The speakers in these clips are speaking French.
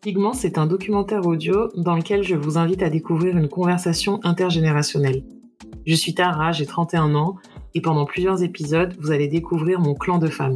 Pigment, c'est un documentaire audio dans lequel je vous invite à découvrir une conversation intergénérationnelle. Je suis Tara, j'ai 31 ans, et pendant plusieurs épisodes, vous allez découvrir mon clan de femmes.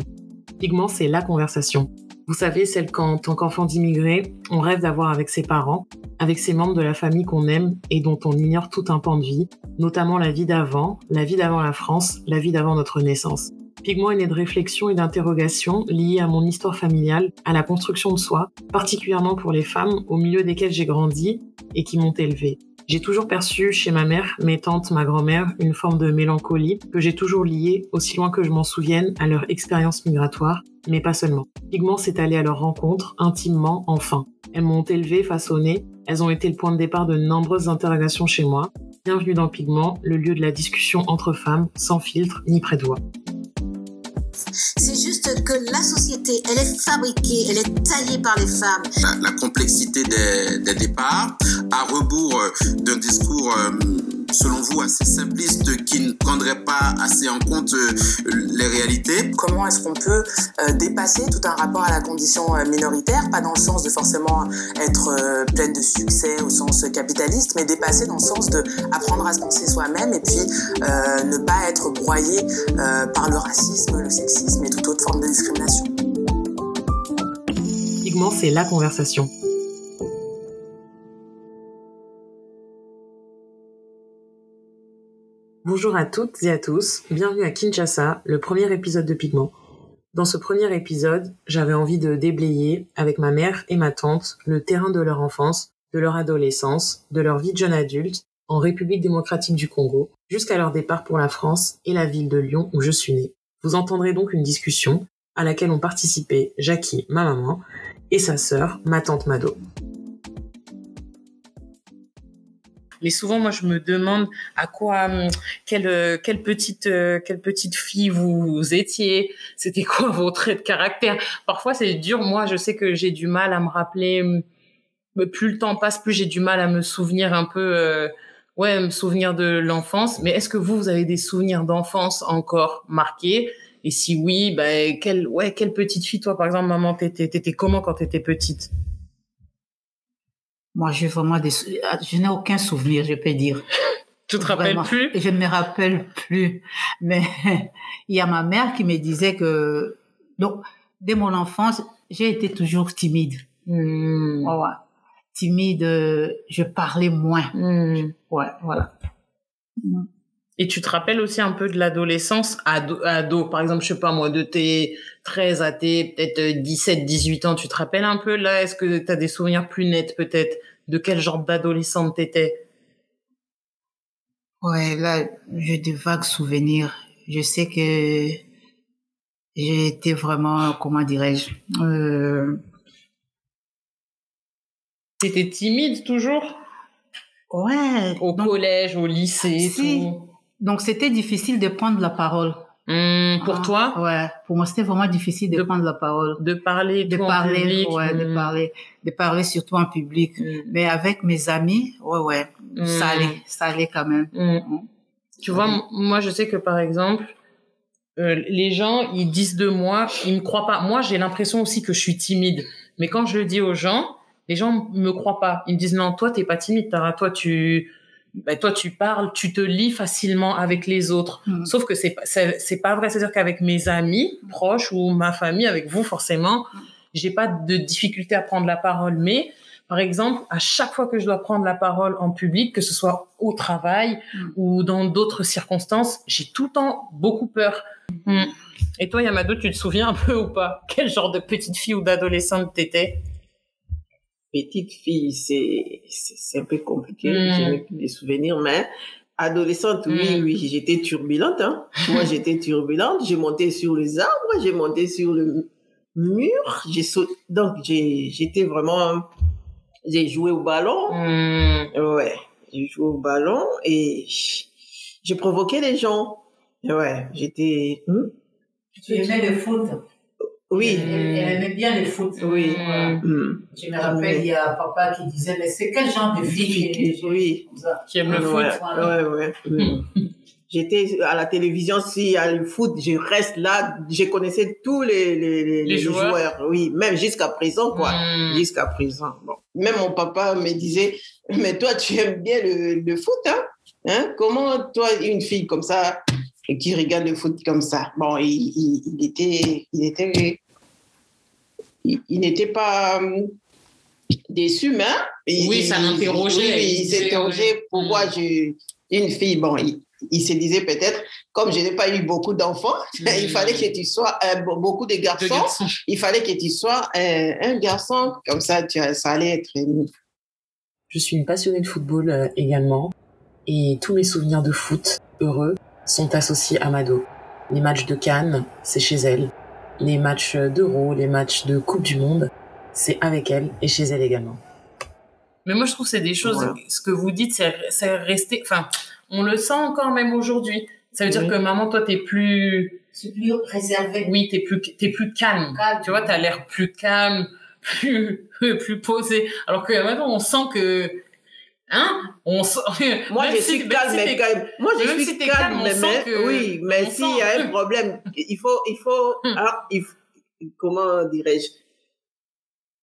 Pigment, c'est la conversation. Vous savez, celle qu'en tant qu'enfant d'immigré, on rêve d'avoir avec ses parents, avec ses membres de la famille qu'on aime et dont on ignore tout un pan de vie, notamment la vie d'avant, la vie d'avant la France, la vie d'avant notre naissance. Pigment est né de réflexions et d'interrogations liées à mon histoire familiale, à la construction de soi, particulièrement pour les femmes au milieu desquelles j'ai grandi et qui m'ont élevée. J'ai toujours perçu chez ma mère, mes tantes, ma grand-mère, une forme de mélancolie que j'ai toujours liée, aussi loin que je m'en souvienne, à leur expérience migratoire, mais pas seulement. Pigment s'est allé à leur rencontre, intimement, enfin. Elles m'ont élevée, façonnée, elles ont été le point de départ de nombreuses interrogations chez moi. Bienvenue dans Pigment, le lieu de la discussion entre femmes, sans filtre ni voix. C'est juste que la société, elle est fabriquée, elle est taillée par les femmes. La, complexité des, des, départs, à rebours euh, d'un discours, euh, selon vous, assez simpliste qui ne prendrait pas assez en compte euh, les réalités? Comment est-ce qu'on peut euh, dépasser tout un rapport à la condition euh, minoritaire, pas dans le sens de forcément être pleine de succès au sens capitaliste, mais dépasser dans le sens de apprendre à se penser soi-même et puis ne pas être broyé par le racisme, le sexisme et toute autre forme de discrimination. Pigment, c'est la conversation. Bonjour à toutes et à tous, bienvenue à Kinshasa, le premier épisode de Pigment. Dans ce premier épisode, j'avais envie de déblayer, avec ma mère et ma tante, le terrain de leur enfance, de leur adolescence, de leur vie de jeune adulte, en République démocratique du Congo, jusqu'à leur départ pour la France et la ville de Lyon où je suis née. Vous entendrez donc une discussion à laquelle ont participé Jackie, ma maman, et sa sœur, ma tante Mado. Mais souvent, moi, je me demande à quoi, hum, quelle, quelle petite, euh, quelle petite fille vous étiez. C'était quoi vos traits de caractère? Parfois, c'est dur. Moi, je sais que j'ai du mal à me rappeler. Hum, plus le temps passe, plus j'ai du mal à me souvenir un peu. Euh, ouais, me souvenir de l'enfance. Mais est-ce que vous, vous avez des souvenirs d'enfance encore marqués? Et si oui, bah, quelle, ouais, quelle petite fille, toi, par exemple, maman, t'étais, t'étais comment quand t'étais petite? Moi, j'ai vraiment des, je n'ai aucun souvenir, je peux dire. Tu te rappelles Vraiment. plus? Je ne me rappelle plus. Mais il y a ma mère qui me disait que, donc, dès mon enfance, j'ai été toujours timide. Hmm. Ouais. Timide, euh, je parlais moins. Hmm. Ouais, voilà. Et tu te rappelles aussi un peu de l'adolescence, ado, ado, par exemple, je sais pas moi, de tes 13 à tes peut-être 17, 18 ans, tu te rappelles un peu là Est-ce que tu as des souvenirs plus nets peut-être? De quel genre d'adolescente t'étais? Ouais, là, j'ai des vagues souvenirs. Je sais que j'ai été vraiment, comment dirais-je, euh, T'étais timide toujours? Ouais. Au donc, collège, au lycée, si. tout donc c'était difficile de prendre la parole. Hmm, Pour Ah, toi? Ouais, pour moi c'était vraiment difficile de, De- prendre la parole. De parler, De parler, public, ouais, de hmm. parler, de parler surtout en public. Hmm. Mais avec mes amis, ouais, ouais, ça allait, ça allait quand même. Tu vois, moi, je sais que par exemple, euh, les gens, ils disent de moi, ils me croient pas. Moi, j'ai l'impression aussi que je suis timide. Mais quand je le dis aux gens, les gens me croient pas. Ils me disent non, toi, t'es pas timide, Tara. Toi, tu, ben, toi, tu parles, tu te lis facilement avec les autres. Mm. Sauf que c'est pas, c'est pas vrai. C'est-à-dire qu'avec mes amis proches ou ma famille, avec vous, forcément, j'ai pas de difficulté à prendre la parole. Mais, par exemple, à chaque fois que je dois prendre la parole en public, que ce soit au travail Mm. ou dans d'autres circonstances, j'ai tout le temps beaucoup peur. Mm. Et toi, Yamado, tu te souviens un peu ou pas? Quel genre de petite fille ou d'adolescente t'étais? Petite fille, c'est un peu compliqué. Mm. J'ai même plus des souvenirs, mais adolescente, oui, Mm. oui, j'étais turbulente. Hein. Moi, j'étais turbulente. J'ai monté sur les arbres, j'ai monté sur le mur. J'ai sauté. Donc, j'étais vraiment. J'ai joué au ballon. Mm. Ouais, j'ai joué au ballon et j'ai provoqué les gens. Ouais, j'étais. Hmm? Tu aimais le foot. Oui. Mm. Elle, elle aimait bien le foot. Oui. Voilà. Je me rappelle, il y a papa qui disait, mais c'est quel genre de fille qui Oui. Qui aime le foot ouais, ouais. J'étais à la télévision, s'il y a le foot, je reste là, je connaissais tous les, les, les, Les joueurs. Oui, même jusqu'à présent, quoi. Hmm. Jusqu'à présent. Bon. Même mon papa me disait, mais toi, tu aimes bien le, le foot, hein? hein? Comment toi, une fille comme ça, et qui regarde le foot comme ça? Bon, il, il, il était, il était, il, il n'était pas hum, déçu, mais hein, il- Oui, ça il- l'interrogeait. oui, Il s'interrogeait pourquoi je, une fille, bon, il, il se disait peut-être, comme je n'ai pas eu beaucoup d'enfants, il fallait que tu sois euh, be- beaucoup de De garçons, il fallait que tu sois un, un garçon, comme ça, tu, ça allait être. Je suis une passionnée de football euh, également. Et tous mes souvenirs de foot heureux sont associés à Mado. Les matchs de Cannes, c'est chez elle. Les matchs d'Euro, les matchs de Coupe du Monde, c'est avec elle et chez elle également. Mais moi, je trouve que c'est des choses, Voilà. ce que vous dites, c'est resté, enfin, on le sent encore même aujourd'hui. Ça veut dire Oui. que maman, toi, t'es plus, C'est plus réservé. oui, t'es plus, t'es plus calme. Calme. Tu vois, t'as l'air plus calme, plus, plus posé. Alors que maintenant, on sent que, hein, on sent, Moi, je si- suis calme, si mais t'es- quand même, moi, je même suis si calme, calme, on mais, sent que- oui, mais s'il y a sent- un problème, il faut, il faut, Hmm. ah, il faut- comment dirais-je?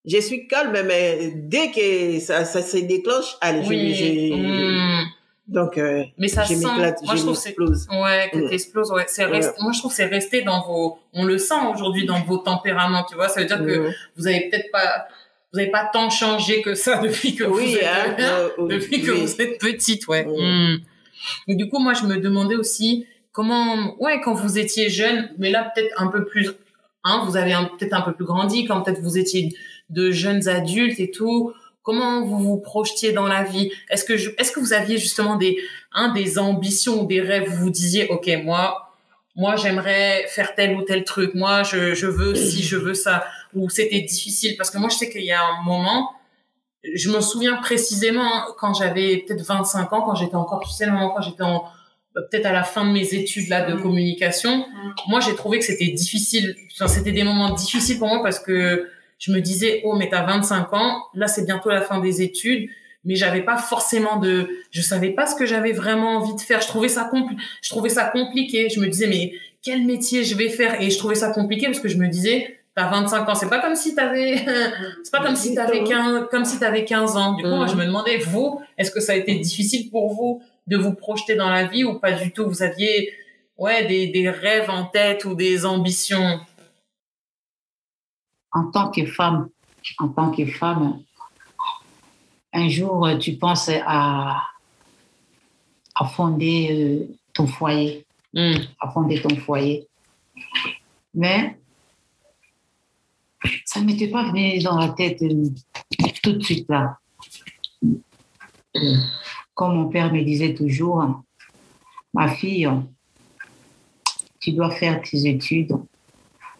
Je suis calme, mais dès que ça, ça se déclenche, allez, je- Oui. je, Hmm. donc, euh, Mais ça je sent, m'éclate, moi, je je trouve c'est. Ouais, que Mm. t'exploses, ouais. C'est Ouais. resté- moi, je trouve que c'est resté dans vos, on le sent aujourd'hui dans vos tempéraments, tu vois? Ça veut dire que vous avez peut-être pas, vous avez pas tant changé que ça depuis que Oui, vous êtes, hein, euh, oui, depuis que oui. vous êtes petite, ouais. Mm. Mm. Et du coup, moi, je me demandais aussi comment, ouais, quand vous étiez jeune, mais là, peut-être un peu plus, hein, vous avez peut-être un peu plus grandi, quand peut-être vous étiez de jeunes adultes et tout. Comment vous vous projetiez dans la vie? Est-ce que, est-ce que vous aviez justement des, hein, des ambitions ou des rêves Vous vous disiez, ok, moi, moi, j'aimerais faire tel ou tel truc. Moi, je, je veux si, je veux ça? Ou c'était difficile parce que moi, je sais qu'il y a un moment, je me souviens précisément hein, quand j'avais peut-être 25 ans, quand j'étais encore, tu sais, le moment quand j'étais en euh, peut-être à la fin de mes études là de Mm. communication, moi j'ai trouvé que c'était difficile. Enfin, c'était des moments difficiles pour moi parce que je me disais oh mais t'as 25 ans, là c'est bientôt la fin des études, mais j'avais pas forcément de, je savais pas ce que j'avais vraiment envie de faire. Je trouvais ça compli- je trouvais ça compliqué. Je me disais mais quel métier je vais faire? Et je trouvais ça compliqué parce que je me disais t'as 25 ans, c'est pas comme si t'avais c'est pas comme si t'avais 15 comme si t'avais 15 ans. Du coup, moi je me demandais vous, est-ce que ça a été difficile pour vous de vous projeter dans la vie ou pas du tout? Vous aviez ouais des des rêves en tête ou des ambitions? En tant que femme, en tant que femme, un jour, tu penses à, à fonder euh, ton foyer, Hmm. à fonder ton foyer. Mais ça ne m'était pas venu dans la tête euh, tout de suite là. Comme mon père me disait toujours, ma fille, tu dois faire tes études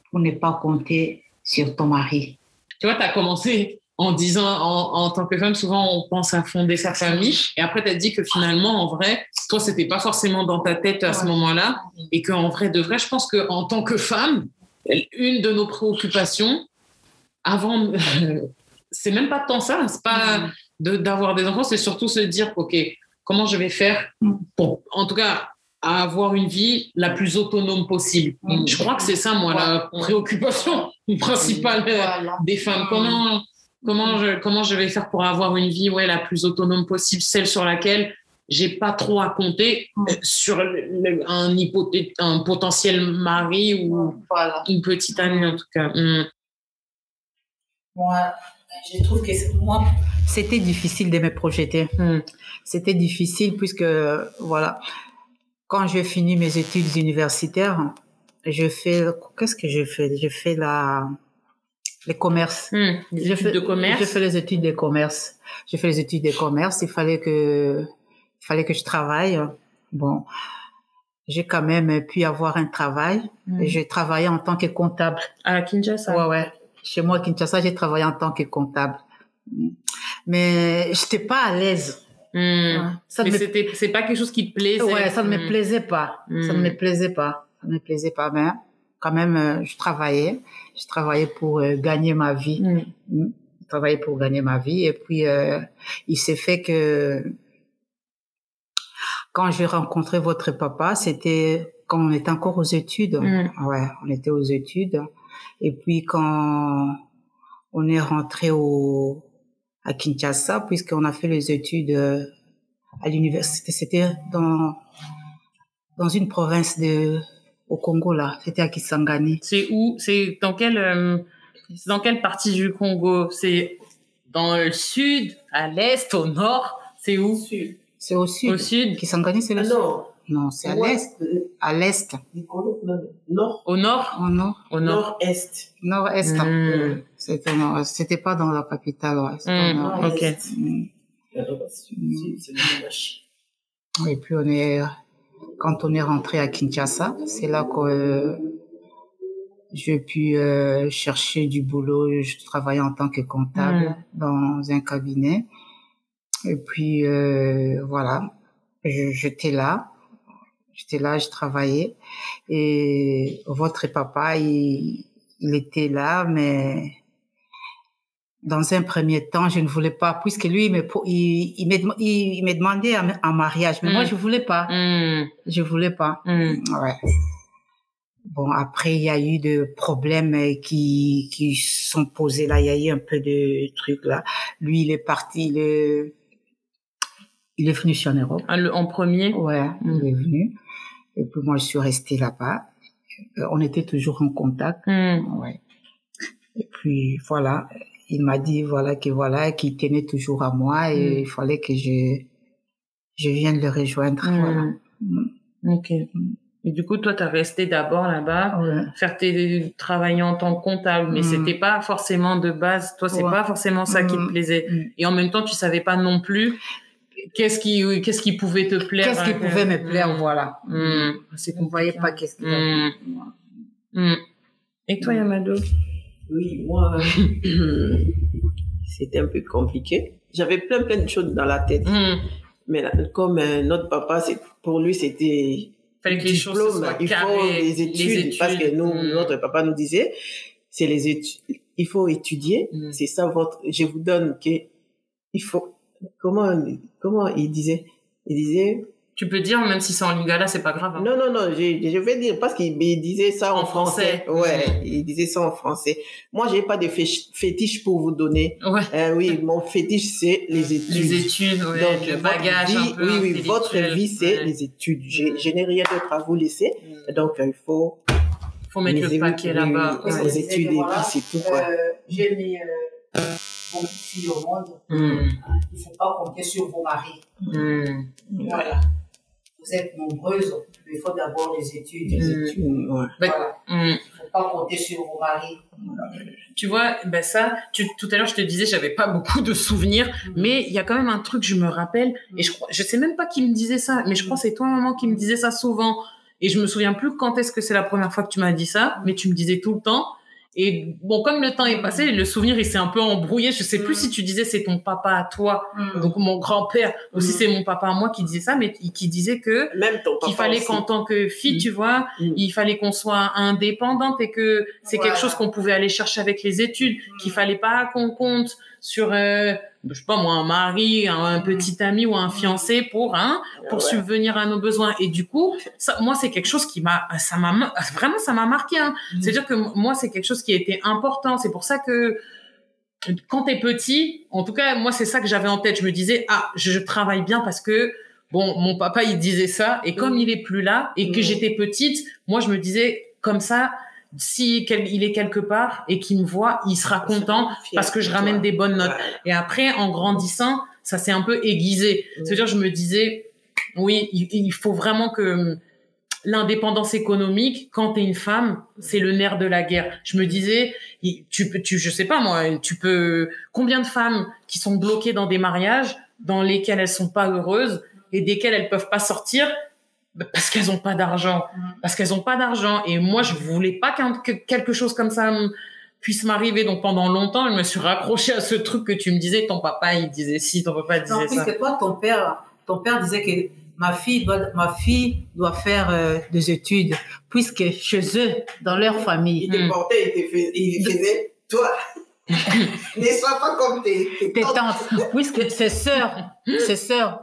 pour ne pas compter sur ton mari. Tu vois, tu as commencé en disant, en, en tant que femme, souvent on pense à fonder sa famille. Et après, tu as dit que finalement, en vrai, toi, c'était pas forcément dans ta tête à ce moment-là. Et qu'en vrai, de vrai, je pense qu'en tant que femme, une de nos préoccupations, avant, c'est même pas tant ça, c'est pas de- d'avoir des enfants, c'est surtout se dire, OK, comment je vais faire pour, en tout cas, avoir une vie la plus autonome possible. Mm. Je crois que c'est ça, moi, la préoccupation principale euh, Voilà. des femmes. Mm. Comment, comment, je, comment je vais faire pour avoir une vie ouais, la plus autonome possible, celle sur laquelle j'ai pas trop à compter Mm. euh, sur le- un, potentiel mari ou Voilà. une petite amie, en tout cas. Mm. Moi, je trouve que c'est- moi, c'était difficile de me projeter. Mm. C'était difficile puisque, voilà, quand j'ai fini mes études universitaires, je fais, qu'est-ce que j'ai fait? J'ai fait la, les commerces. Mm. J'ai études fait, de commerce? J'ai fait les études de commerce. J'ai fait les études de commerce. Il fallait que, il fallait que je travaille. Bon, j'ai quand même pu avoir un travail. Mm. Et J'ai travaillé en tant que comptable. À Kinshasa? Ouais, ouais. Chez moi, à Kinshasa, j'ai travaillé en tant que comptable. Mais j'étais pas à l'aise. Mm. Ça Mais me, c'est pas quelque chose qui te plaisait. ouais, ça ne me Mm. plaisait pas. Ça ne me plaisait pas. Ça ne me plaisait pas. Mais quand même, euh, je travaillais. Je travaillais pour euh, gagner ma vie. Mm. Mm. Je travaillais pour gagner ma vie. Et puis, euh, il s'est fait que Quand j'ai rencontré votre papa, c'était quand on était encore aux études. Ouais, on était aux études. Et puis quand on est rentré au à Kinshasa, puisqu'on a fait les études euh, à l'université, c'était dans dans une province de au Congo là, c'était à Kisangani. C'est où? C'est dans quelle euh, dans quelle partie du Congo? C'est dans le sud, à l'est, au nord? C'est où? C'est au sud. Au sud. Kisangani, c'est le Ah sud. Non, c'est à l'est. euh, À l'est. nord, Au nord? Au nord. Au nord. nord-est. Nord-est. Mm. C'était pas dans la capitale, ouais. C'était au Mm, nord. ok. Mm. Euh, C'est le. Et puis on est, quand on est rentré à Kinshasa, c'est là que euh, j'ai pu euh, chercher du boulot. Je travaillais en tant que comptable dans un cabinet. Et puis euh, voilà, j'étais là, j'étais là, je travaillais. Et votre papa, il, il était là, mais dans un premier temps, je ne voulais pas, puisque lui, il me, il, il, me, il, me demandait en mariage, mais moi, Mm. je voulais pas. Mm, Je voulais pas. mm. Ouais. Bon, après, il y a eu des problèmes qui, qui sont posés là. Il y a eu un peu de trucs là. Lui, il est parti, il est, il est venu sur Europe. Ah, le- en premier? Ouais, Mm. il est venu. Et puis moi, je suis restée là-bas. Euh, On était toujours en contact. Mm. Ouais. Et puis voilà, il m'a dit voilà que voilà qu'il tenait toujours à moi et Mm. il fallait que je je vienne le rejoindre. Mm. Voilà. Mm. Ok. Et du coup, toi, t'as resté d'abord là-bas, Ouais. faire tes travailler en tant que comptable, mais Mm. c'était pas forcément de base. Toi, c'est Ouais. pas forcément ça qui te plaisait. Et en même temps, tu savais pas non plus qu'est-ce qui qu'est-ce qui pouvait te plaire. Qu'est-ce qui hein, pouvait me plaire, Mm. voilà. Mm. C'est On ne voyait pas qu'est-ce qui Mm. Mm. Et toi, Yamado? Oui, moi, c'était un peu compliqué. J'avais plein, plein de choses dans la tête. Mm. Mais là, comme euh, notre papa, c'est, pour lui, c'était Fallait que les choses diplôme, soient il faut les études, parce que nous, Mm. notre papa nous disait, c'est les études, il faut étudier, Mm. c'est ça votre, je vous donne que, il faut, comment, comment il disait, il disait, Tu peux dire, même si c'est en lingala, c'est pas grave. hein. non, non, non, je, je vais dire, parce qu'il il disait ça en, En français. français. Ouais, il disait ça en français. Moi, j'ai pas de fé- fétiche pour vous donner. Ouais. Euh, oui, mon fétiche, c'est les études. Les études, ouais, Donc, le votre bagage vie- un peu oui, oui, votre vie, c'est Ouais. les études. Je, je n'ai rien d'autre à vous laisser. Mm. Donc, euh, il faut Faut mettre les le paquet là-bas. oui, Ouais. les études et puis c'est tout, quoi. j'ai mis filles au monde. Mm. Il ne faut pas compter sur vos maris. Mm. Voilà. Vous êtes nombreuses, mais il faut d'abord les études. Mm. ouais. Bah, Voilà. mm. Il ne faut pas compter sur vos maris. Tu vois, ben ça, tu, tout à l'heure, je te disais, j'avais pas beaucoup de souvenirs, mais il y a quand même un truc, je me rappelle, et je crois, je sais même pas qui me disait ça, mais je crois que c'est toi, maman, qui me disait ça souvent. Et je me souviens plus quand est-ce que c'est la première fois que tu m'as dit ça, mais tu me disais tout le temps. Et bon, comme le temps est passé, le souvenir, il s'est un peu embrouillé. Je sais plus Mm. si tu disais c'est ton papa à toi. Mm. Donc mon grand-père aussi, Mm. c'est mon papa à moi qui disait ça, mais qui qui disait que Même qu'il fallait qu'en tant que fille, tu vois, il fallait qu'on soit indépendante et que c'est Voilà. quelque chose qu'on pouvait aller chercher avec les études, qu'il fallait pas qu'on compte sur, euh, je sais pas moi, un mari, un, un petit ami ou un fiancé pour, hein, pour Ouais. subvenir à nos besoins. Et du coup, ça, moi, c'est quelque chose qui m'a, ça m'a, vraiment, ça m'a marqué. Hein. Mm. C'est-à-dire que moi, c'est quelque chose qui a été important. C'est pour ça que quand t'es petit, en tout cas, moi, c'est ça que j'avais en tête. Je me disais, ah, je, je travaille bien parce que, bon, mon papa, il disait ça. Et comme Mm. il est plus là et que Mm. j'étais petite, moi, je me disais, comme ça, si il est quelque part et qu'il me voit, il sera content parce que je ramène des bonnes notes. Et après, en grandissant, ça s'est un peu aiguisé. C'est-à-dire, je me disais, oui, il, faut vraiment que hum, l'indépendance économique, quand t'es une femme, c'est le nerf de la guerre. Je me disais, tu peux, tu, je sais pas moi, tu peux, combien de femmes qui sont bloquées dans des mariages dans lesquels elles sont pas heureuses et desquels elles peuvent pas sortir parce qu'elles ont pas d'argent, Mm. parce qu'elles ont pas d'argent. Et moi, je voulais pas qu'un- que quelque chose comme ça hum, puisse m'arriver. Donc pendant longtemps, je me suis raccrochée à ce truc que tu me disais. Ton papa, il disait si, ton papa disait Non, ça. puisque toi, ton père, ton père disait que ma fille doit, ma fille doit faire euh, des études, puisque chez eux, dans leur famille, Il te Mm. portait, il te faisait, il faisait toi, ne sois pas comme tes, tes tes tantes. tantes, puisque ses sœurs, ses sœurs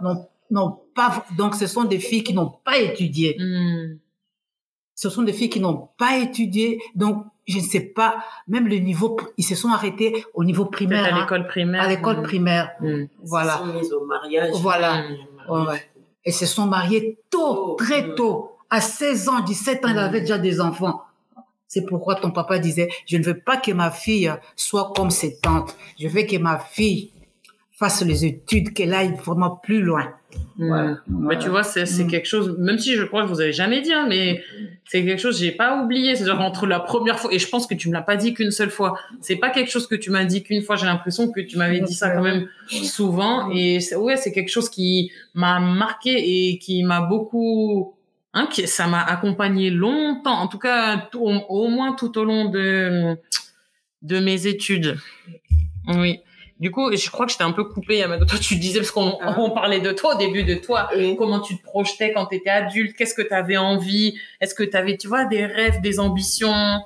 n'ont pas, donc ce sont des filles qui n'ont pas étudié. Hmm. Ce sont des filles qui n'ont pas étudié, donc je ne sais pas, même le niveau, ils se sont arrêtés au niveau primaire. À hein, l'école primaire. à l'école Hmm. primaire. Hmm. Voilà. Ils sont mis au mariage. Voilà. Ouais. Et se sont mariés tôt, très tôt. À 16 ans, 17 ans, elle avait déjà des enfants. C'est pourquoi ton papa disait, je ne veux pas que ma fille soit comme ses tantes. Je veux que ma fille fasse les études, qu'elle aille vraiment plus loin. Bah, tu vois, c'est Mm. quelque chose, même si je crois que vous avez jamais dit, hein, mais c'est quelque chose que j'ai pas oublié. C'est genre entre la première fois, et je pense que tu me l'as pas dit qu'une seule fois. C'est pas quelque chose que tu m'as dit qu'une fois. J'ai l'impression que tu m'avais dit ça quand même souvent. Et ouais, c'est quelque chose qui m'a marqué et qui m'a beaucoup, hein, qui, ça m'a accompagné longtemps. En tout cas, tout- au, au moins tout au long de, de mes études. Oui. Du coup, je crois que j'étais un peu coupée. Amado. Toi, tu disais, parce qu'on Ah. on parlait de toi au début, de toi. Oui. Comment tu te projetais quand tu étais adulte? Qu'est-ce que tu avais envie? Est-ce que tu avais, tu vois, des rêves, des ambitions?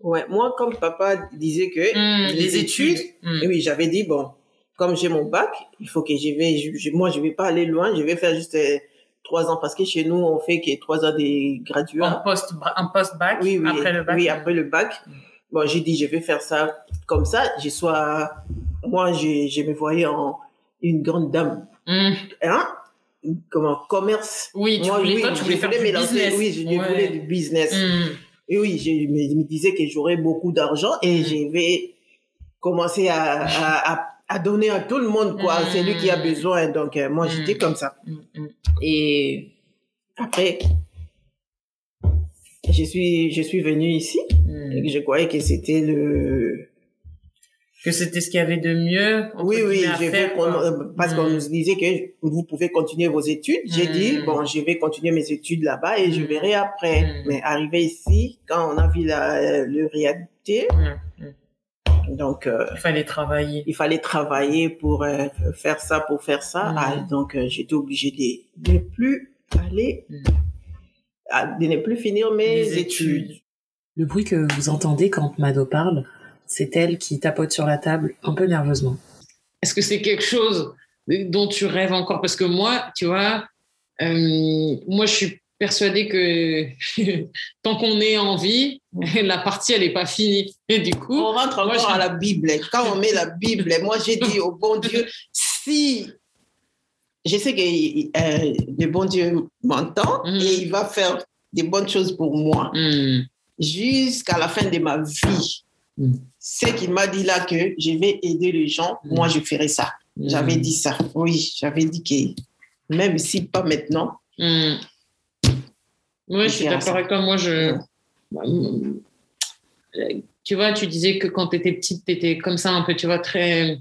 Ouais, moi, comme papa disait que Hmm, Les études. Hmm. Et oui, j'avais dit, bon, comme j'ai mon bac, il faut que j'y vais. je- moi, je vais pas aller loin, je vais faire juste euh, trois ans parce que chez nous, on fait que trois ans des post, un post-bac, Oui, oui. après le bac. Oui, après le bac. Bon, j'ai dit, je vais faire ça comme ça. Je sois, moi, je, je me voyais en une grande dame. Hmm. Hein? Comment? Commerce. Oui, tu moi, voulais, oui, toi, tu je voulais faire du business. Oui, je, Ouais. voulais du business. Hmm. Et oui, je me, je me disais que j'aurais beaucoup d'argent et Mm. je vais commencer à, à, à, à donner à tout le monde, quoi. C'est lui qui a besoin. Donc, euh, moi, j'étais comme ça. Et après, je suis, je suis venu ici Hmm. et je croyais que c'était le... Que c'était ce qu'il y avait de mieux. Oui, oui, j'ai fait euh, parce qu'on Mm. nous disait que vous pouvez continuer vos études. J'ai Mm. dit, bon, je vais continuer mes études là-bas et je verrai après. Mais arrivé ici, quand on a vu la, le réalité, Hmm. Hmm. donc... euh, Il fallait travailler. il fallait travailler pour euh, faire ça, pour faire ça. Ah, donc, euh, j'étais obligée de ne plus aller, de ne plus finir mes études. Le bruit que vous entendez quand Mado parle, c'est elle qui tapote sur la table un peu nerveusement. Est-ce que c'est quelque chose dont tu rêves encore? Parce que moi, tu vois, euh, moi, je suis persuadée que tant qu'on est en vie, la partie, elle n'est pas finie. Et du coup, On rentre Moi, encore je- à la Bible. Quand on met la Bible, moi j'ai dit au bon Dieu, si je sais que euh, le bon Dieu m'entend Mhm. et il va faire des bonnes choses pour moi hmm, jusqu'à la fin de ma vie. Mhm. C'est qu'il m'a dit là que je vais aider les gens, Mhm. moi je ferai ça. J'avais hmm, dit ça. Oui, j'avais dit que même si pas maintenant, hmm. Oui, je suis d'accord avec toi. Moi, je. Euh, Tu vois, tu disais que quand tu étais petite, tu étais comme ça, un peu, tu vois, très.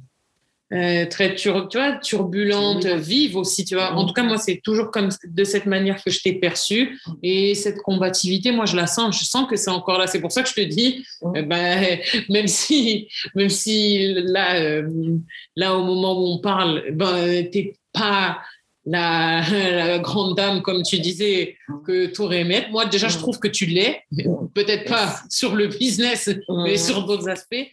Euh, très tur- tu vois, turbulente, vive aussi, tu vois. En tout cas, moi, c'est toujours comme de cette manière que je t'ai perçue. Et cette combativité, moi, je la sens. Je sens que c'est encore là. C'est pour ça que je te dis, ben, même si, même si là, euh, là, au moment où on parle, ben, t'es pas la, la grande dame, comme tu disais, que tu aurais aimé. Moi, déjà, je trouve que tu l'es. Peut-être pas sur le business, mais sur d'autres aspects.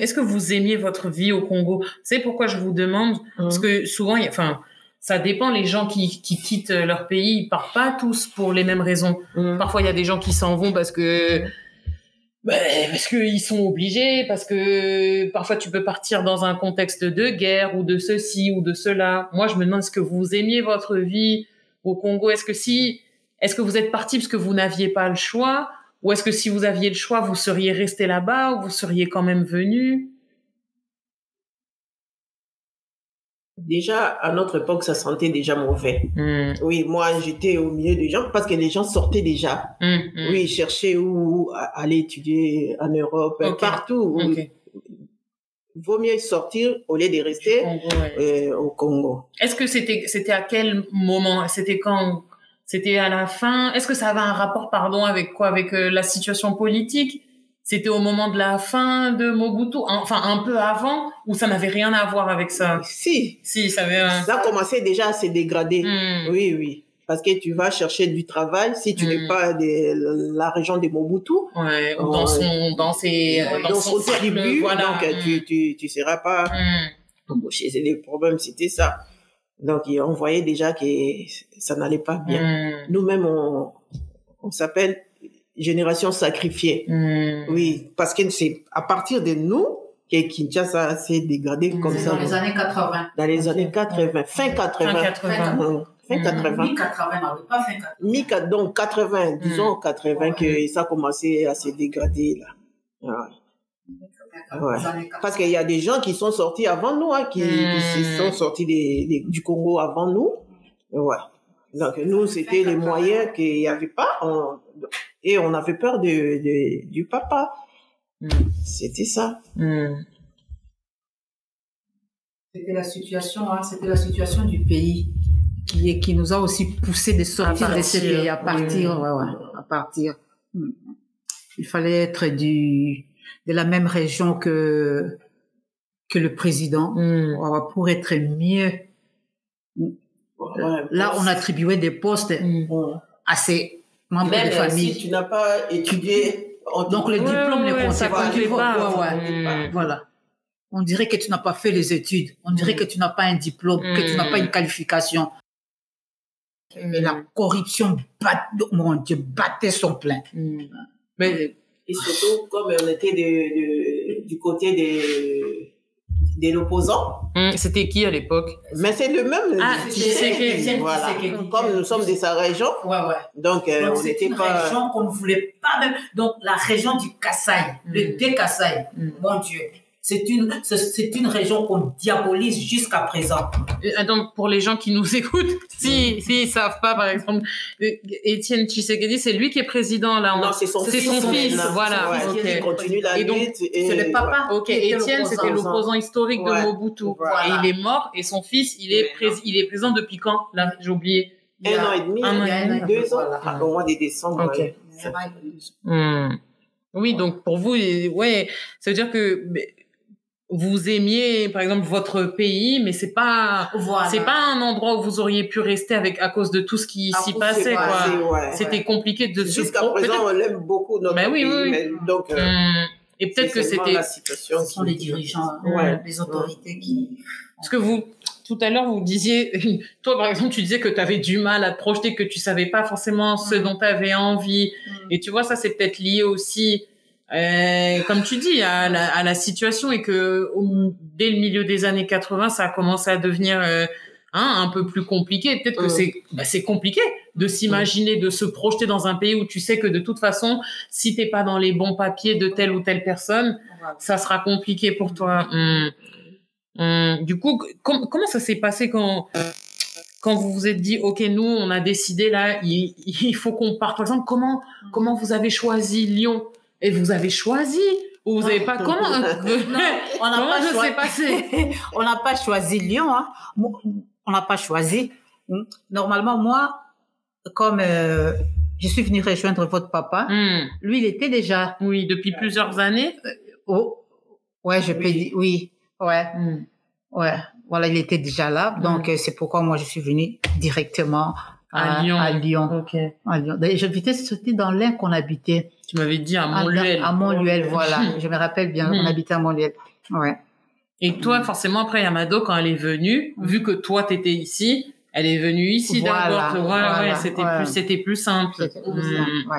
Est-ce que vous aimiez votre vie au Congo? C'est pourquoi je vous demande, parce que souvent, il y a- enfin, ça dépend. Les gens qui, qui quittent leur pays, ils partent pas tous pour les mêmes raisons. Mhm. Parfois, il y a des gens qui s'en vont parce que ben, parce qu'ils sont obligés, parce que parfois tu peux partir dans un contexte de guerre ou de ceci ou de cela. Moi, je me demande est-ce que vous aimiez votre vie au Congo? Est-ce que si, est-ce que vous êtes parti parce que vous n'aviez pas le choix, ou est-ce que si vous aviez le choix, vous seriez resté là-bas ou vous seriez quand même venu? Déjà, à notre époque, ça sentait déjà mauvais. Hum, Oui, moi, j'étais au milieu des gens parce que les gens sortaient déjà. hum, hum. Oui, ils cherchaient où aller étudier en Europe, partout. Ok. Vaut mieux sortir au lieu de rester Congo, ouais. euh, au Congo. Est-ce que c'était c'était à quel moment? C'était quand C'était à la fin Est-ce que ça avait un rapport, pardon, avec quoi? Avec euh, la situation politique? C'était au moment de la fin de Mobutu Enfin, un peu avant Ou ça n'avait rien à voir avec ça? Si, Si, ça avait un... ça commençait déjà à se dégrader. Hmm. Oui, oui. Parce que tu vas chercher du travail si tu n'es pas de la région de Mobutu. Ouais, ou dans Ouais. son, dans ses, dans, dans son tribu, voilà. donc Hmm. tu, tu, tu seras pas Hmm. embauché. C'est le problème, c'était ça. Donc, on voyait déjà que ça n'allait pas bien. Mm. Nous-mêmes, on, on s'appelle génération sacrifiée. Mm. Oui, parce que c'est à partir de nous que Kinshasa s'est dégradé comme C'est ça. dans les années 80. Dans les années 80, fin 80. Fin 80. Hum, Fin Mm. 80. Mi-80, mais pas fin 80. Mi donc 80, disons Mm. 80 que ça a commencé à se dégrader là. Ouais. Ouais. Les années 80. Parce qu'il y a des gens qui sont sortis avant nous, hein, qui, qui se sont sortis des- des- du Congo avant nous. Ouais. Donc nous, c'était les moyens qu'il n'y avait pas. on- et on avait peur de, de- du papa. Mm. C'était ça. Mm. C'était la situation, hein, c'était la situation du pays qui, est- qui nous a aussi poussé de sortir À de ce partir, pays, à partir, ouais, ouais, à partir. Hmm. Il fallait être du, de la même région que, que le président Mm. ouais, pour être mieux. Ouais. Là, on attribuait des postes Mm. Bon. à ces membres Même de famille. si tu n'as pas étudié, on Donc le Ouais, diplôme ouais, ne pas. comptait pas. ouais, ouais. Mm. Voilà. On dirait que tu n'as pas fait les études. On dirait que tu n'as pas un diplôme, que tu n'as pas une qualification. Mais la corruption, bat, mon Dieu, battait son plein. Mais Et surtout, comme on était de, de- du côté des, de l'opposant, mm, c'était qui à l'époque? Mais c'est le même. Ah, tu Tshisekedi. Voilà. Comme nous sommes de sa région, Ouais, ouais. donc euh, Donc, on c'est n'était une pas. région qu'on ne voulait pas même. Donc, la région du Kassai, le Mm. Dé-Kassai, Mm. mon Dieu. C'est une, c'est- une région qu'on diabolise jusqu'à présent. Euh, Attends, pour les gens qui nous écoutent, si s'ils savent pas, par exemple, euh, Étienne Tshisekedi, c'est lui qui est président là. en- Non, c'est son c'est fils. son fils, voilà. Ouais, ok. Il continue la Et donc, lutte. et- C'est le papa. Ok, Étienne, c'était l'opposant historique de Ouais. Mobutu. Voilà. Et il est mort, et son fils, il est, prés- il est président depuis quand Là, j'ai oublié. Il y a- Un an et demi, Un an et un demi. an, deux ans, voilà. Au mois de décembre. Ok. ouais. Hmm. Oui, donc pour vous, et- ouais, ça veut dire que mais, vous aimiez, par exemple, votre pays, mais c'est pas, Voilà. c'est pas un endroit où vous auriez pu rester avec à cause de tout ce qui À s'y passait, quoi. Ouais. C'était compliqué de se Jusqu'à présent, on l'aime beaucoup, notre Ben oui, pays. oui, oui. mais donc, euh, Hmm. Et peut-être que c'était la situation Ce sont les dirigeants, Ouais. les autorités qui. Parce que vous, tout à l'heure, vous disiez, toi par exemple, tu disais que tu avais du mal à te projeter, que tu savais pas forcément ce Mm. dont tu avais envie. Et tu vois, ça c'est peut-être lié aussi, euh, comme tu dis, à la, à la situation et que au- dès le milieu des années 80, ça a commencé à devenir euh, hein, un peu plus compliqué. Peut-être que c'est bah, c'est compliqué de s'imaginer, de se projeter dans un pays où tu sais que de toute façon, si t'es pas dans les bons papiers de telle ou telle personne, ça sera compliqué pour toi. Hum. Hum. Du coup, com- comment ça s'est passé quand quand vous vous êtes dit, ok, nous, on a décidé là, il, il faut qu'on parte? Par exemple, comment comment vous avez choisi Lyon? Et vous avez choisi ou vous avez pas comment on n'a pas ça choisi. s'est passé on n'a pas choisi Lyon. Hein. On n'a pas choisi. Hmm. Normalement, moi, comme euh, je suis venue rejoindre votre papa, Hum. lui, il était déjà. Oui, depuis plusieurs années. Oh, ouais, je peux dire. Oui, ouais, Hum. ouais. Voilà, il était déjà là. Donc, euh, c'est pourquoi moi, je suis venue directement à, À Lyon. À Lyon. Ok. À Lyon. J'habitais, dans l'Ain qu'on habitait. Tu m'avais dit à Montluel. À Montluel, voilà. Je me rappelle bien, on Mhm. habitait à Montluel. Ouais. Et toi, forcément, après, Yamado, quand elle est venue, vu que toi, t'étais ici, elle est venue ici Voilà, d'abord. Ouais, voilà, ouais, c'était ouais. plus, c'était plus simple. C'était- Hmm. ouais.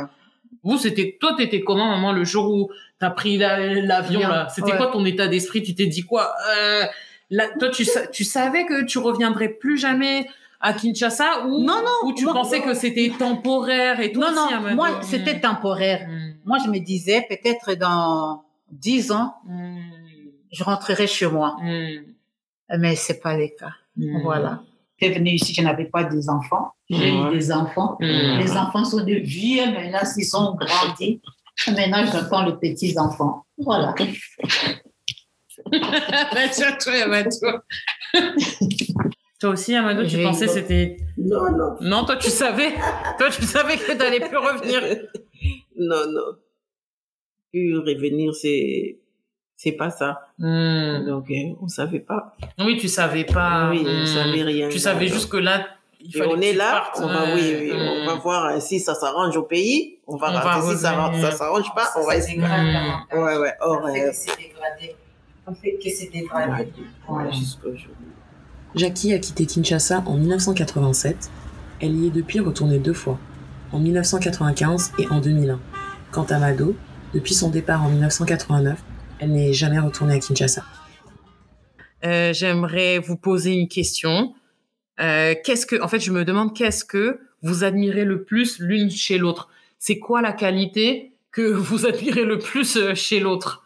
Vous, c'était, toi, t'étais comment, maman, le jour où t'as pris la- l'avion, là? C'était ouais. quoi ton état d'esprit? Tu t'es dit quoi? Euh, là, toi, tu, tu savais que tu reviendrais plus jamais? À Kinshasa ou, Non, non, ou tu moi- pensais que c'était temporaire et tout Non, aussi, non, moi, c'était temporaire. Hmm. Moi, je me disais, peut-être dans dix ans, Hmm. je rentrerai chez moi. Hmm. Mais c'est pas le cas. Hmm. Voilà. J'étais venue ici, je n'avais pas des enfants. J'ai eu des enfants. Les enfants sont de vieux, maintenant, ils sont grandis. Maintenant, j'attends les petits-enfants. Voilà. Toi, aussi, Yamado, tu pensais c'était... Non, non, Non, toi, tu savais. toi, tu savais que t'allais plus revenir. non, non. Plus revenir, c'est, c'est pas ça. Hmm. Donc, euh, on savait pas. Oui, tu savais pas. oui, on Hmm. savait rien. Tu savais juste que là, il on que est tu là, partes. on va, oui, oui, Hmm. on va voir euh, si ça s'arrange au pays. On va On va rentrer. Si ça, ça s'arrange pas, on va essayer. Ouais, ouais. Or, On fait euh, que c'est dégradé. On fait que c'est dégradé. ouais, jusqu'au jour. Jackie a quitté Kinshasa en 1987. Elle y est depuis retournée deux fois, en 1995 et en 2001. Quant à Mado, depuis son départ en 1989, elle n'est jamais retournée à Kinshasa. Euh, J'aimerais vous poser une question. Euh, qu'est-ce que, en fait, je me demande qu'est-ce que vous admirez le plus l'une chez l'autre. C'est quoi la qualité que vous admirez le plus euh, chez l'autre?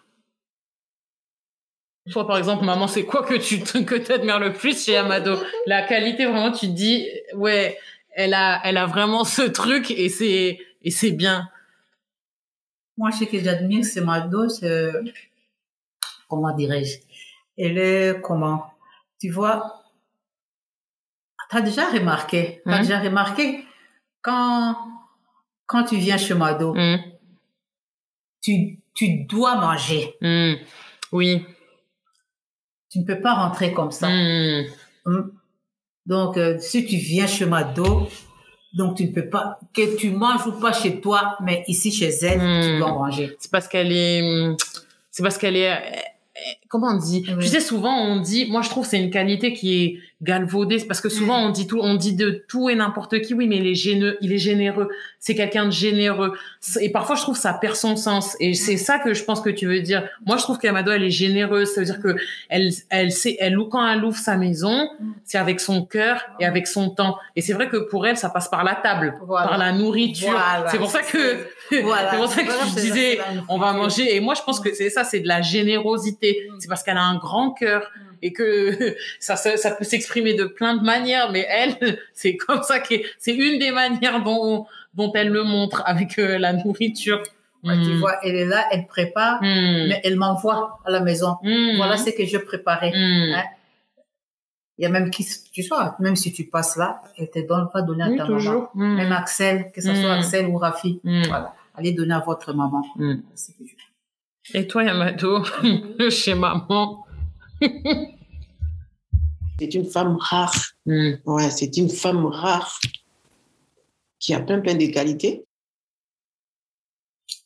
Toi, par exemple, maman, c'est quoi que tu que t'admires le plus chez Amado? La qualité, vraiment, tu te dis, ouais, elle a, elle a vraiment ce truc et c'est, et c'est bien. Moi, ce que j'admire, c'est Mado, c'est, comment dirais-je, elle est comment, tu vois, t'as déjà remarqué, t'as Hum. déjà remarqué, quand, quand tu viens chez Mado, Hmm, tu, tu dois manger. hmm, Oui. Tu ne peux pas rentrer comme ça. Hmm, Hum. Donc, euh, si tu viens chez Mado, donc tu ne peux pas, que tu manges ou pas chez toi, mais ici chez elle, tu Hmm. dois manger. C'est parce qu'elle est, c'est parce qu'elle est, euh, comment on dit? Oui. Tu sais, souvent on dit, moi je trouve que c'est une qualité qui est galvaudée, c'est parce que souvent on dit tout, on dit de tout et n'importe qui, oui, mais il est généreux, il est généreux, c'est quelqu'un de généreux. Et parfois je trouve ça perd son sens. Et c'est ça que je pense que tu veux dire. Moi je trouve qu'Amado elle est généreuse, ça veut dire que elle, elle sait, elle quand elle ouvre sa maison, c'est avec son cœur et avec son temps. Et c'est vrai que pour elle ça passe par la table, Voilà. par la nourriture. Voilà. C'est pour ça que, Voilà. c'est pour ça que je disais, on va manger. Et moi, je pense que c'est ça, c'est de la générosité. Mm. C'est parce qu'elle a un grand cœur et que ça, ça, ça peut s'exprimer de plein de manières. Mais elle, c'est comme ça que c'est une des manières dont, dont elle le montre avec euh, la nourriture. Ouais, Tu Mm. vois, elle est là, elle prépare, Mm. mais elle m'envoie à la maison. Mm. Voilà ce que je préparais. Hein? Il y a même qui, tu vois, même si tu passes là, elle te donne, va donner à Oui, ta maman. toujours. Même Axel, que ce soit. Axel ou Rafi. Voilà. Allez donner à votre maman. Et toi, Yamato, chez maman? C'est une femme rare. Mm. Ouais, c'est une femme rare qui a plein, plein de qualités.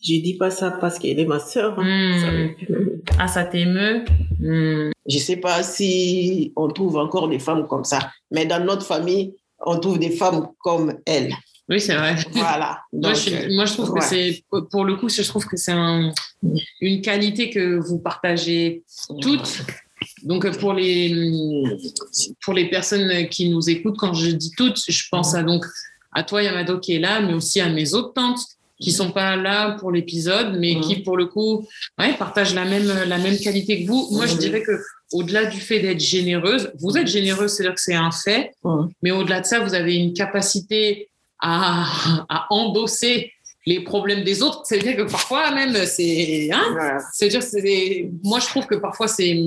Je dis pas ça parce qu'elle est ma sœur. hein. Mm. Ah, ça t'émeut Mm. Je sais pas si on trouve encore des femmes comme ça, mais dans notre famille, on trouve des femmes comme elle. Oui, c'est vrai. Voilà. Moi, Donc, je, euh, moi, je trouve que c'est, pour le coup, je trouve que c'est un- une qualité que vous partagez toutes. Donc, pour les, pour les personnes qui nous écoutent, quand je dis toutes, je pense à donc à toi, Yamado, qui est là, mais aussi à mes autres tantes qui sont pas là pour l'épisode, mais qui, pour le coup, ouais, partagent la même, la même qualité que vous. Moi, je dirais que au-delà du fait d'être généreuse, vous êtes généreuse, c'est-à-dire que c'est un fait, mais au-delà de ça, vous avez une capacité à, à endosser les problèmes des autres. C'est-à-dire que parfois même, c'est, hein, Voilà. c'est-à-dire, c'est moi, je trouve que parfois, c'est,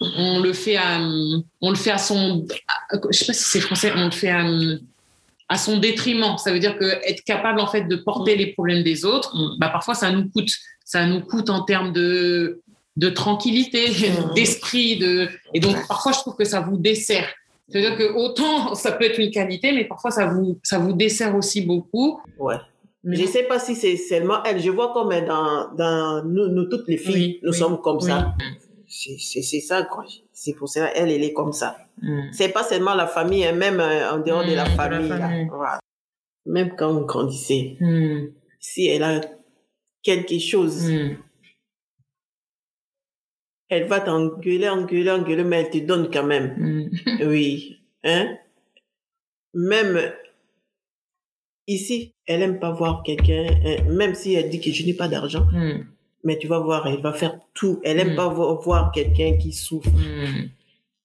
on le fait à, on le fait à son, à- je sais pas si c'est français, on le fait à, à son détriment. Ça veut dire que être capable, en fait, de porter les problèmes des autres, bah, parfois, ça nous coûte. Ça nous coûte en termes de, de tranquillité, Mhm. d'esprit, de, et donc, parfois, je trouve que ça vous dessert. C'est-à-dire que autant ça peut être une qualité, mais parfois ça vous, ça vous dessert aussi beaucoup. Ouais. Mais Je sais pas si c'est seulement elle. Je vois comme dans, dans nous, nous toutes les filles, Oui, nous oui, sommes comme oui. ça. C'est c'est- c'est ça, quoi. C'est pour cela elle, elle est comme ça. Mm. C'est pas seulement la famille, hein, même euh, en dehors de Mm, la de la famille. là. famille. Voilà. Même quand on grandissait, Mm. si elle a quelque chose, Mm. elle va t'engueuler, engueuler, engueuler, mais elle te donne quand même. Mm. Oui. Hein? Même ici, elle aime pas voir quelqu'un, hein, même si elle dit que je n'ai pas d'argent, Mm. Mais tu vas voir, elle va faire tout. Elle aime Mm. pas vo- voir quelqu'un qui souffre. Mm.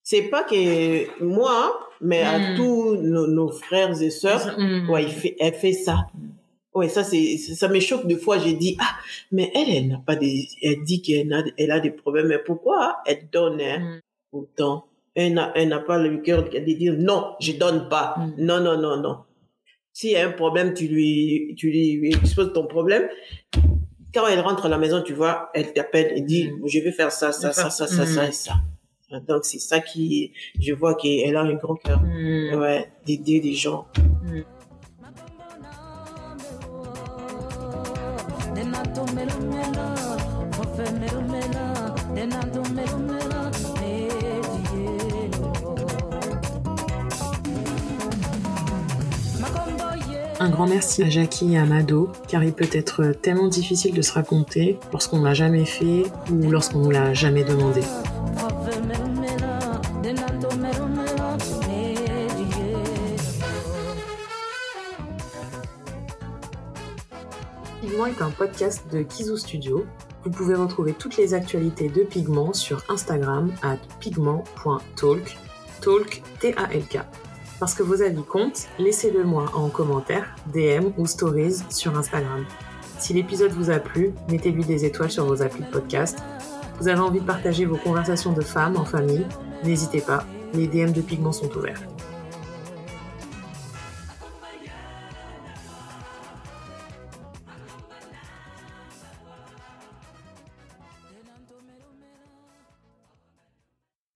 C'est pas que moi, mais à Mm. tous nos, nos frères et sœurs, Mm. ouais, fait, elle fait ça. Ouais, ça, c'est, ça me choque de fois. J'ai dit, ah, mais elle, elle n'a pas des, elle dit qu'elle a, elle a des problèmes, mais pourquoi elle donne, hein, Mm. autant? Elle n'a, elle n'a pas le cœur de dire, non, je donne pas. Mm. Non, non, non, non. S'il y a un problème, tu lui, tu lui exposes ton problème. Quand elle rentre à la maison, tu vois, elle t'appelle et dit, Mm. je vais faire ça, ça, ça, ça, ça, Mm. ça et ça. Donc, c'est ça qui, je vois qu'elle a un grand cœur. Mm. Ouais, d'aider les gens. Un grand merci à Jackie et à Mado, car il peut être tellement difficile de se raconter lorsqu'on l'a jamais fait ou lorsqu'on nous l'a jamais demandé. Pigment est un podcast de Kizu Studio. Vous pouvez retrouver toutes les actualités de Pigment sur Instagram at pigment.talk, talk T-A-L-K. Parce que vos avis comptent, laissez-le moi en commentaire, DM ou stories sur Instagram. Si l'épisode vous a plu, mettez-lui des étoiles sur vos applis de podcast. Vous avez envie de partager vos conversations de femmes en famille, n'hésitez pas, les DM de Pigment sont ouverts.